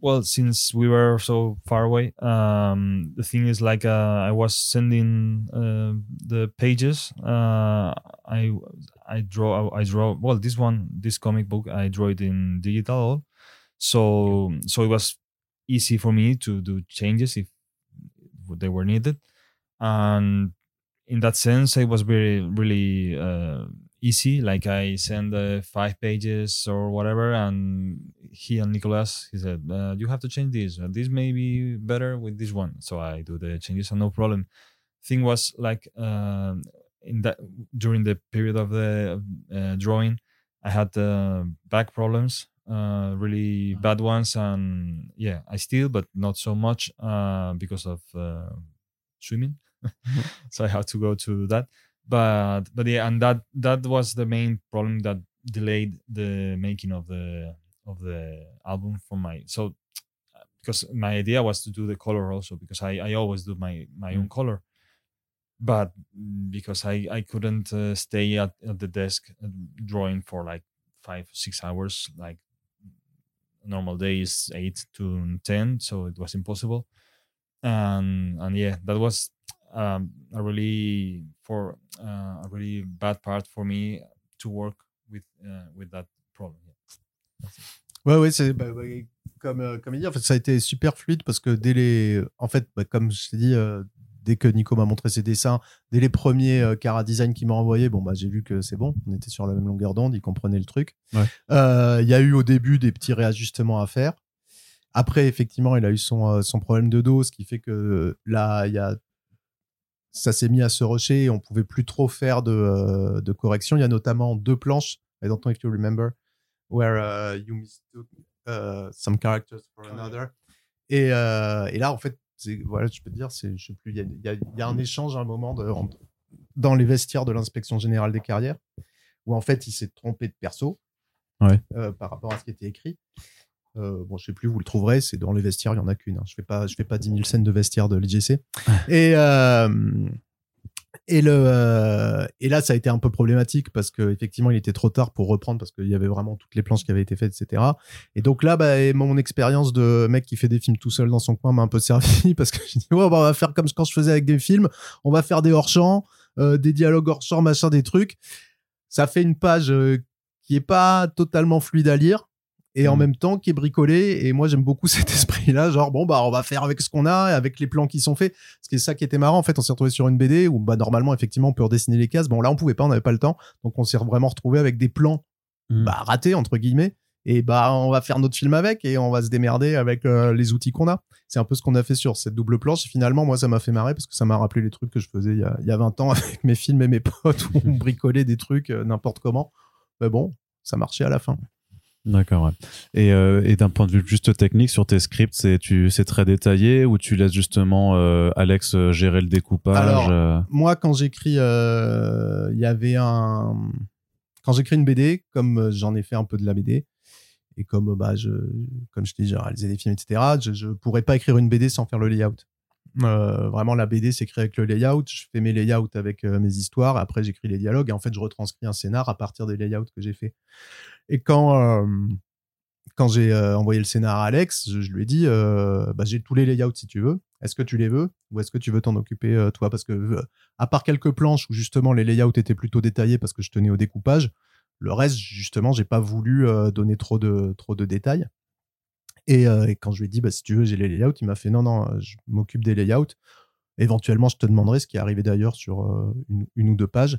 well, since we were so far away, um, the thing is like uh, I was sending uh, the pages. Uh, I I draw I draw well this one this comic book I draw it in digital, so so it was easy for me to do changes if they were needed, and in that sense it was very really uh, easy. Like I send uh, five pages or whatever, and he and Nicolas he said uh, you have to change this. This may be better with this one. So I do the changes and no problem. Thing was like uh, in that during the period of the uh, drawing, I had uh, back problems, uh, really Mhm. bad ones, and yeah, I still, but not so much uh, because of uh, swimming. so I had to go to that but but yeah and that that was the main problem that delayed the making of the of the album for my so because my idea was to do the color also because i i always do my my own color. But mm, because i i couldn't uh, stay at, at the desk uh, drawing for like five six hours like normal day is eight to ten so it was impossible. And and yeah that was um, a really for uh, a really bad part for me to work with uh, with that problem. Yeah. Ouais, ouais, c'est bah, bah, comme, euh, comme il dit, en fait, ça a été super fluide parce que dès les. En fait, bah, comme je t'ai dit, euh, dès que Nico m'a montré ses dessins, dès les premiers euh, Cara Design qu'il m'a envoyé, bon, bah, j'ai vu que c'est bon, on était sur la même longueur d'onde, il comprenait le truc. Ouais. Euh, Il y a eu au début des petits réajustements à faire. Après, effectivement, il a eu son, euh, son problème de dos, ce qui fait que là, il y a. Ça s'est mis à se rusher et on pouvait plus trop faire de, euh, de correction. Il y a notamment deux planches, I don't know if you remember, where uh, you mistook uh, some characters for another. Et, euh, et là, en fait, voilà, je peux te dire, c'est, je sais plus, il y a, y y un échange à un moment de, dans les vestiaires de l'inspection générale des carrières, où en fait, il s'est trompé de perso Ouais. euh, par rapport à ce qui était écrit. Euh, bon, je sais plus, vous le trouverez, c'est dans les vestiaires, il y en a qu'une. hein. Je fais pas, je fais pas 10 000 scènes de vestiaires de l'IGC. et, euh, et, le, euh, et là, ça a été un peu problématique parce que effectivement, il était trop tard pour reprendre parce qu'il y avait vraiment toutes les planches qui avaient été faites, etc. Et donc là, bah, mon expérience de mec qui fait des films tout seul dans son coin m'a un peu servi parce que j'ai dit, ouais, bah, on va faire comme quand je faisais avec des films, on va faire des hors-champs, euh, des dialogues hors-champ, machin, des trucs. Ça fait une page qui est pas totalement fluide à lire et en Mhm. même temps qui est bricolée. Et moi, j'aime beaucoup cet esprit-là, genre bon bah on va faire avec ce qu'on a, avec les plans qui sont faits. Ce qui est ça qui était marrant en fait, on s'est retrouvé sur une BD où bah normalement effectivement on peut redessiner les cases. Bon là on pouvait pas, on n'avait pas le temps, donc on s'est vraiment retrouvé avec des plans Mhm. bah, ratés entre guillemets. Et bah on va faire notre film avec et on va se démerder avec euh, les outils qu'on a. C'est un peu ce qu'on a fait sur cette double planche. Et finalement, moi, ça m'a fait marrer parce que ça m'a rappelé les trucs que je faisais il y a, il y a 20 ans avec mes films et mes potes où on bricolait des trucs euh, n'importe comment. Mais bon, ça marchait à la fin. D'accord, ouais. Et, euh, et d'un point de vue juste technique, sur tes scripts, c'est tu c'est très détaillé ou tu laisses justement euh, Alex euh, gérer le découpage Alors, euh, moi, quand j'écris, il y avait un. Quand j'écris une BD, comme j'en ai fait un peu de la BD, et comme bah, je, comme je dis, j'ai réalisé des films, etc., je, je pourrais pas écrire une BD sans faire le layout. Vraiment, la BD, c'est écrit avec le layout. Je fais mes layouts avec mes histoires. Après, j'écris les dialogues. Et en fait, je retranscris un scénar à partir des layouts que j'ai fait. Et quand, quand j'ai envoyé le scénar à Alex, je, lui ai dit bah, j'ai tous les layouts si tu veux. Est-ce que tu les veux ou est-ce que tu veux t'en occuper toi? Parce que à part quelques planches où justement les layouts étaient plutôt détaillés parce que je tenais au découpage, le reste justement j'ai pas voulu donner trop de trop de détails. Et, quand je lui ai dit bah si tu veux j'ai les layouts, il m'a fait non non je m'occupe des layouts. Éventuellement je te demanderai ce qui est arrivé d'ailleurs sur une ou deux pages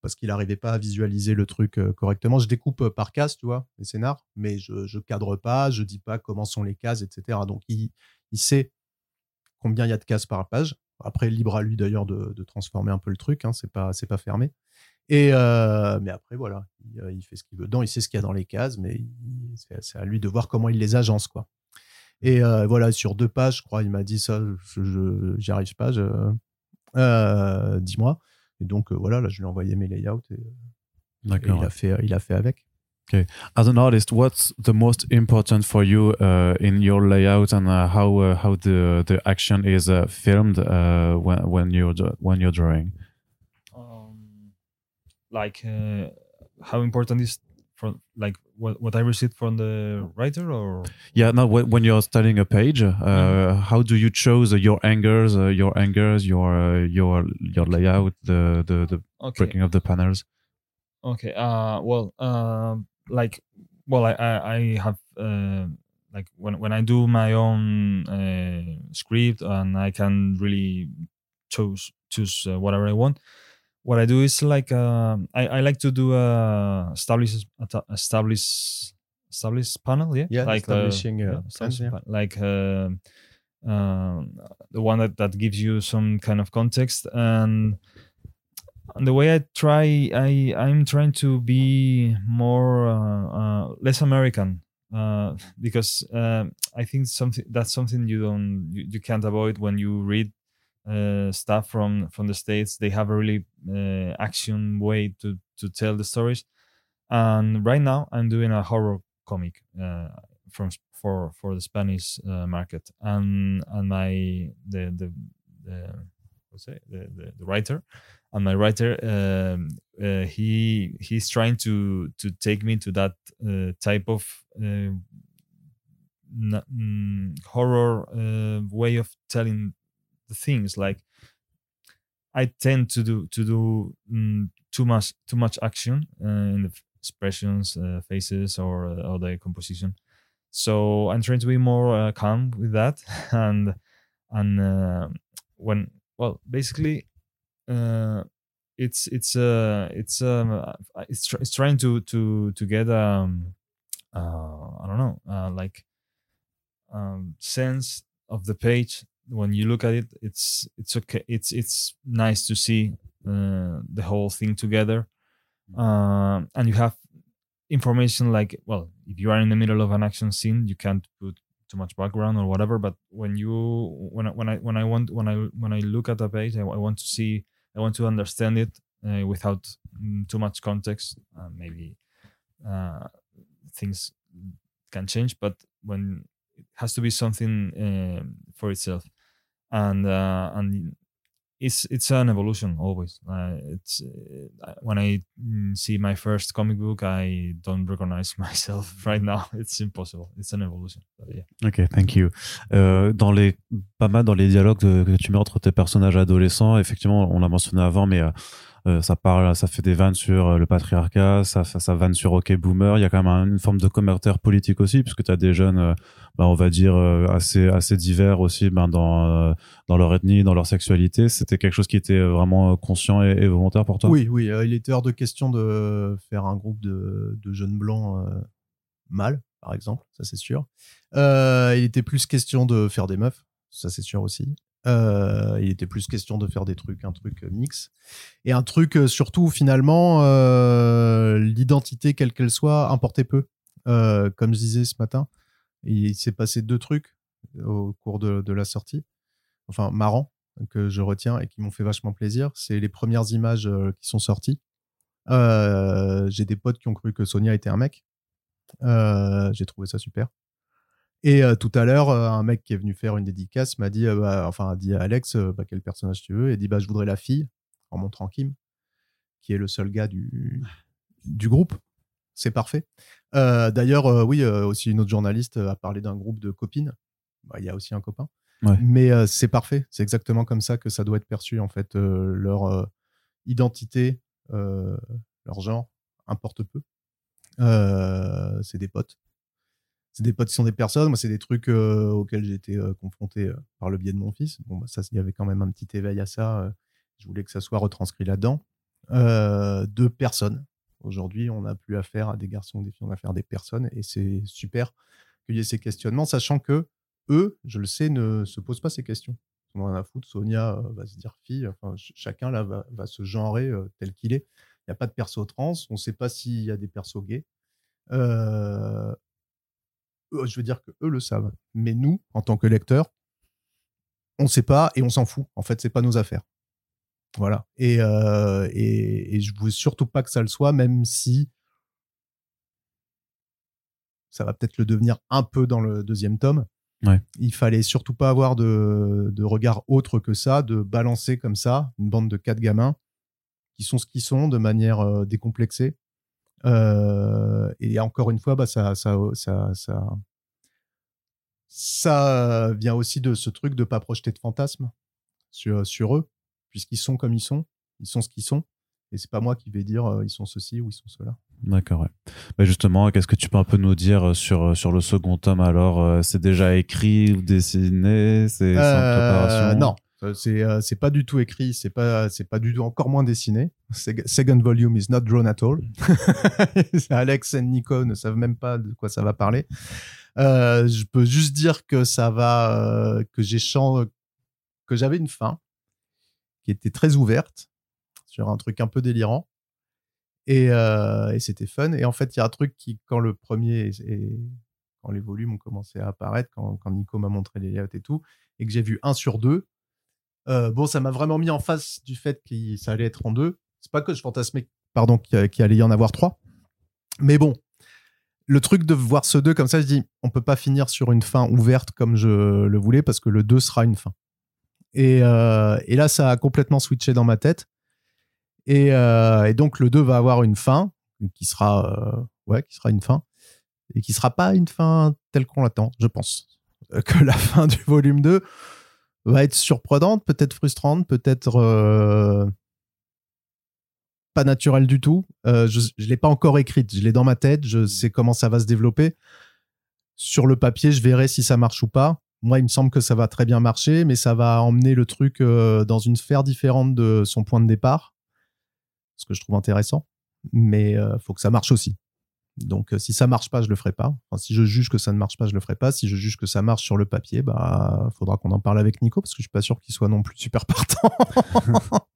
parce qu'il n'arrivait pas à visualiser le truc euh, correctement. Je découpe euh, par case, tu vois, les scénars, mais je, je cadre pas, je dis pas comment sont les cases, etc. Donc il, il sait combien il y a de cases par page. Après, libre à lui d'ailleurs de, de transformer un peu le truc, hein, c'est pas pas fermé. Et euh, mais après voilà, il, fait ce qu'il veut dedans, il sait ce qu'il y a dans les cases, mais c'est à lui de voir comment il les agence quoi. Et voilà, sur deux pages, je crois, il m'a dit ça, je, j'y arrive pas, dis-moi. Et donc euh, voilà, là je lui ai envoyé mes layouts et, et D'accord. il a fait il a fait avec. As an artist, what's the most important for you uh, in your layout and uh, how uh, how the the action is uh, filmed uh, when when you're when you're drawing? Um, like uh, how important is from like what, what I received from the writer or Yeah, now when when you're studying a page, uh, Mm-hmm. how do you choose your angles uh, your angles your uh, your your layout, the the, the okay breaking of the panels? okay uh well um like well I I, I have uh, like when when I do my own uh, script and I can really choose choose uh, whatever I want. What I do is like um I, I like to do a establish establish establish panel yeah Yeah, like uh, establishing, uh, yeah, yeah. like uh, um, the one that, that gives you some kind of context and and the way I try, I I'm trying to be more uh, uh, less American uh, because um I think something that's something you don't you, you can't avoid when you read uh, stuff from from the states. They have a really uh, action way to to tell the stories, and right now I'm doing a horror comic uh, from for for the Spanish uh, market, and and my the the the what's it the, the the writer and my writer um, uh, he he's trying to to take me to that uh, type of n- horror way of telling the things like i tend to do to do mm, too much too much action uh, in the expressions uh, faces or uh, or the composition. So i'm trying to be more uh, calm with that. And and uh, when well basically it's it's uh it's um it's tr- it's trying to to to get um uh I don't know uh like um sense of the page when you look at it it's it's okay. It's it's nice to see uh, the whole thing together. Um and you have information like well if you are in the middle of an action scene you can't put too much background or whatever but when you when I, when I when I want when I when I look at a page I, I want to see I want to understand it uh, without mm, too much context. Uh, maybe uh, things can change, but when it has to be something um for itself, and uh, and it's it's an evolution always. Uh, it's uh, when I mm, see my first comic book, I don't recognize myself right now. It's impossible. It's an evolution. Yeah. Ok, thank you. Euh, dans les, pas mal dans les dialogues de- que tu mets entre tes personnages adolescents, effectivement, on l'a mentionné avant, mais euh, ça parle, ça fait des vannes sur euh, le patriarcat, ça, ça, ça vanne sur OK Boomer. Il y a quand même un- une forme de commentaire politique aussi, puisque tu as des jeunes, euh, bah, on va dire, assez, assez divers aussi ben, dans, dans leur ethnie, dans leur sexualité. C'était quelque chose qui était vraiment conscient et, volontaire pour toi? Oui, oui, il était hors de question de faire un groupe de, de jeunes blancs mâles, par exemple, ça c'est sûr. Il était plus question de faire des meufs, ça c'est sûr aussi. Euh, il était plus question de faire des trucs, un truc euh, mix. Et un truc, euh, surtout, finalement, l'identité, quelle qu'elle soit, importait peu. Comme je disais ce matin, il s'est passé deux trucs au cours de, de la sortie. Enfin, marrant que je retiens et qui m'ont fait vachement plaisir. C'est les premières images qui sont sorties. J'ai des potes qui ont cru que Sonia était un mec. J'ai trouvé ça super. Et euh, tout à l'heure, euh, un mec qui est venu faire une dédicace m'a dit, euh, bah, enfin, a dit à Alex, bah, quel personnage tu veux Et dit, bah, je voudrais la fille, en montrant Kim, qui est le seul gars du, du groupe. C'est parfait. D'ailleurs, oui, aussi une autre journaliste a parlé d'un groupe de copines. Bah, Il y a aussi un copain. Ouais. Mais c'est parfait. C'est exactement comme ça que ça doit être perçu, en fait. Leur identité, leur genre, importe peu. C'est des potes. C'est des potes sont des personnes. Moi, c'est des trucs euh, auxquels j'ai été euh, confronté euh, par le biais de mon fils. Bon, bah, ça, il y avait quand même un petit éveil à ça. je voulais que ça soit retranscrit là-dedans. Deux personnes. Aujourd'hui, on n'a plus affaire à des garçons des filles, on a affaire à des personnes. Et c'est super qu'il y ait ces questionnements, sachant que eux, je le sais, ne se posent pas ces questions. On en a foutre. Sonia va se dire fille. Chacun là va, se genrer tel qu'il est. Il n'y a pas de perso trans. On ne sait pas s'il y a des persos gays. Je veux dire que eux le savent. Mais nous, en tant que lecteurs, on ne sait pas et on s'en fout. En fait, c'est pas nos affaires. Voilà. Et, euh, et, et je veux surtout pas que ça le soit, même si ça va peut-être le devenir un peu dans le deuxième tome. Ouais. Il fallait surtout pas avoir de, de regard autre que ça, de balancer comme ça une bande de quatre gamins qui sont ce qu'ils sont de manière euh, décomplexée. Euh, et encore une fois, bah, ça, ça, ça, ça, ça vient aussi de ce truc de pas projeter de fantasmes sur, sur eux, puisqu'ils sont comme ils sont, ils sont ce qu'ils sont. Et c'est pas moi qui vais dire euh, ils sont ceci ou ils sont cela. D'accord, ouais. Bah, justement, qu'est-ce que tu peux un peu nous dire sur, sur le second tome alors euh, C'est déjà écrit ou dessiné C'est en préparation? Non, c'est euh, c'est pas du tout écrit, c'est pas c'est pas du tout encore moins dessiné. Second volume is not drawn at all. Alex et Nico ne savent même pas de quoi ça va parler. Euh, je peux juste dire que ça va euh, que j'ai que j'avais une fin qui était très ouverte sur un truc un peu délirant et, euh, et c'était fun. Et en fait, il y a un truc qui quand le premier et quand les volumes ont commencé à apparaître, quand, quand Nico m'a montré les layouts et tout, et que j'ai vu un sur deux euh, bon, ça m'a vraiment mis en face du fait que ça allait être en deux. C'est pas que je fantasmais, pardon, qu'il allait y en avoir trois. Mais bon, le truc de voir ce deux comme ça, je dis, on peut pas finir sur une fin ouverte comme je le voulais parce que le 2 sera une fin. Et, euh, là, ça a complètement switché dans ma tête. Et, euh, et donc, le 2 va avoir une fin qui sera, ouais, qui sera une fin et qui sera pas une fin telle qu'on l'attend, je pense. Que la fin du volume 2, va être surprenante, peut-être frustrante, peut-être euh, pas naturelle du tout. Euh, je ne l'ai pas encore écrite, je l'ai dans ma tête, je sais comment ça va se développer. Sur le papier, je verrai si ça marche ou pas. Moi, il me semble que ça va très bien marcher, mais ça va emmener le truc euh, dans une sphère différente de son point de départ, ce que je trouve intéressant. Mais il faut que ça marche aussi. Donc, euh, si ça marche pas, je le ferai pas. Enfin, si je juge que ça ne marche pas, je le ferai pas. Si je juge que ça marche sur le papier, bah, faudra qu'on en parle avec Nico parce que je suis pas sûr qu'il soit non plus super partant.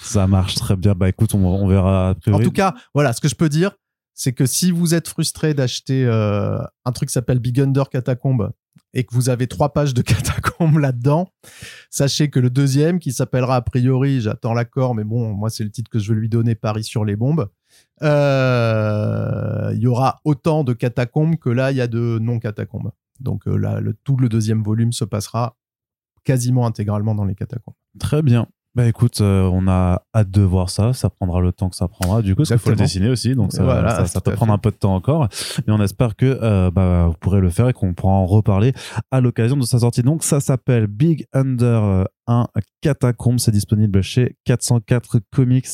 ça marche très bien. Bah, écoute, on, verra. En tout cas, voilà, ce que je peux dire, c'est que si vous êtes frustré d'acheter euh, un truc qui s'appelle Big Under Catacombe et que vous avez trois pages de catacombes là-dedans, sachez que le deuxième, qui s'appellera a priori, j'attends l'accord, mais bon, moi c'est le titre que je veux lui donner, Paris sur les bombes, il y aura autant de catacombes que là il y a de non-catacombes. Donc euh, là, le, tout le deuxième volume se passera quasiment intégralement dans les catacombes. Très bien. Bah écoute, euh, on a hâte de voir ça. Ça prendra le temps que ça prendra. Du coup, ça faut le dessiner aussi, donc ça, ça, peut prendre un peu de temps encore. Mais on espère que euh, bah, vous pourrez le faire et qu'on pourra en reparler à l'occasion de sa sortie. Donc ça s'appelle Big Under un catacombe. C'est disponible chez 404 Comics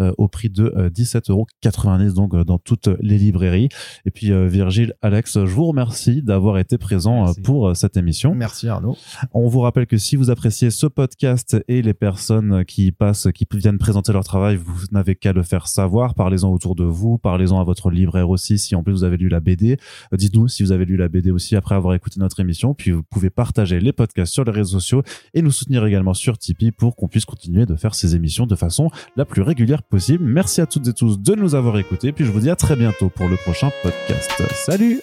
euh, au prix de 17,90€ euh, donc euh, dans toutes les librairies. Et puis Virgile, Alex, je vous remercie d'avoir été présent pour cette émission. Merci Arnaud. On vous rappelle que si vous appréciez ce podcast et les personnes qui passent, qui viennent présenter leur travail, vous n'avez qu'à le faire savoir. Parlez-en autour de vous, parlez-en à votre libraire aussi. Si en plus vous avez lu la BD, dites-nous si vous avez lu la BD aussi après avoir écouté notre émission. Puis vous pouvez partager les podcasts sur les réseaux sociaux et nous soutenir sur Tipeee pour qu'on puisse continuer de faire ces émissions de façon la plus régulière possible. Merci à toutes et tous de nous avoir écoutés, puis je vous dis à très bientôt pour le prochain podcast. Salut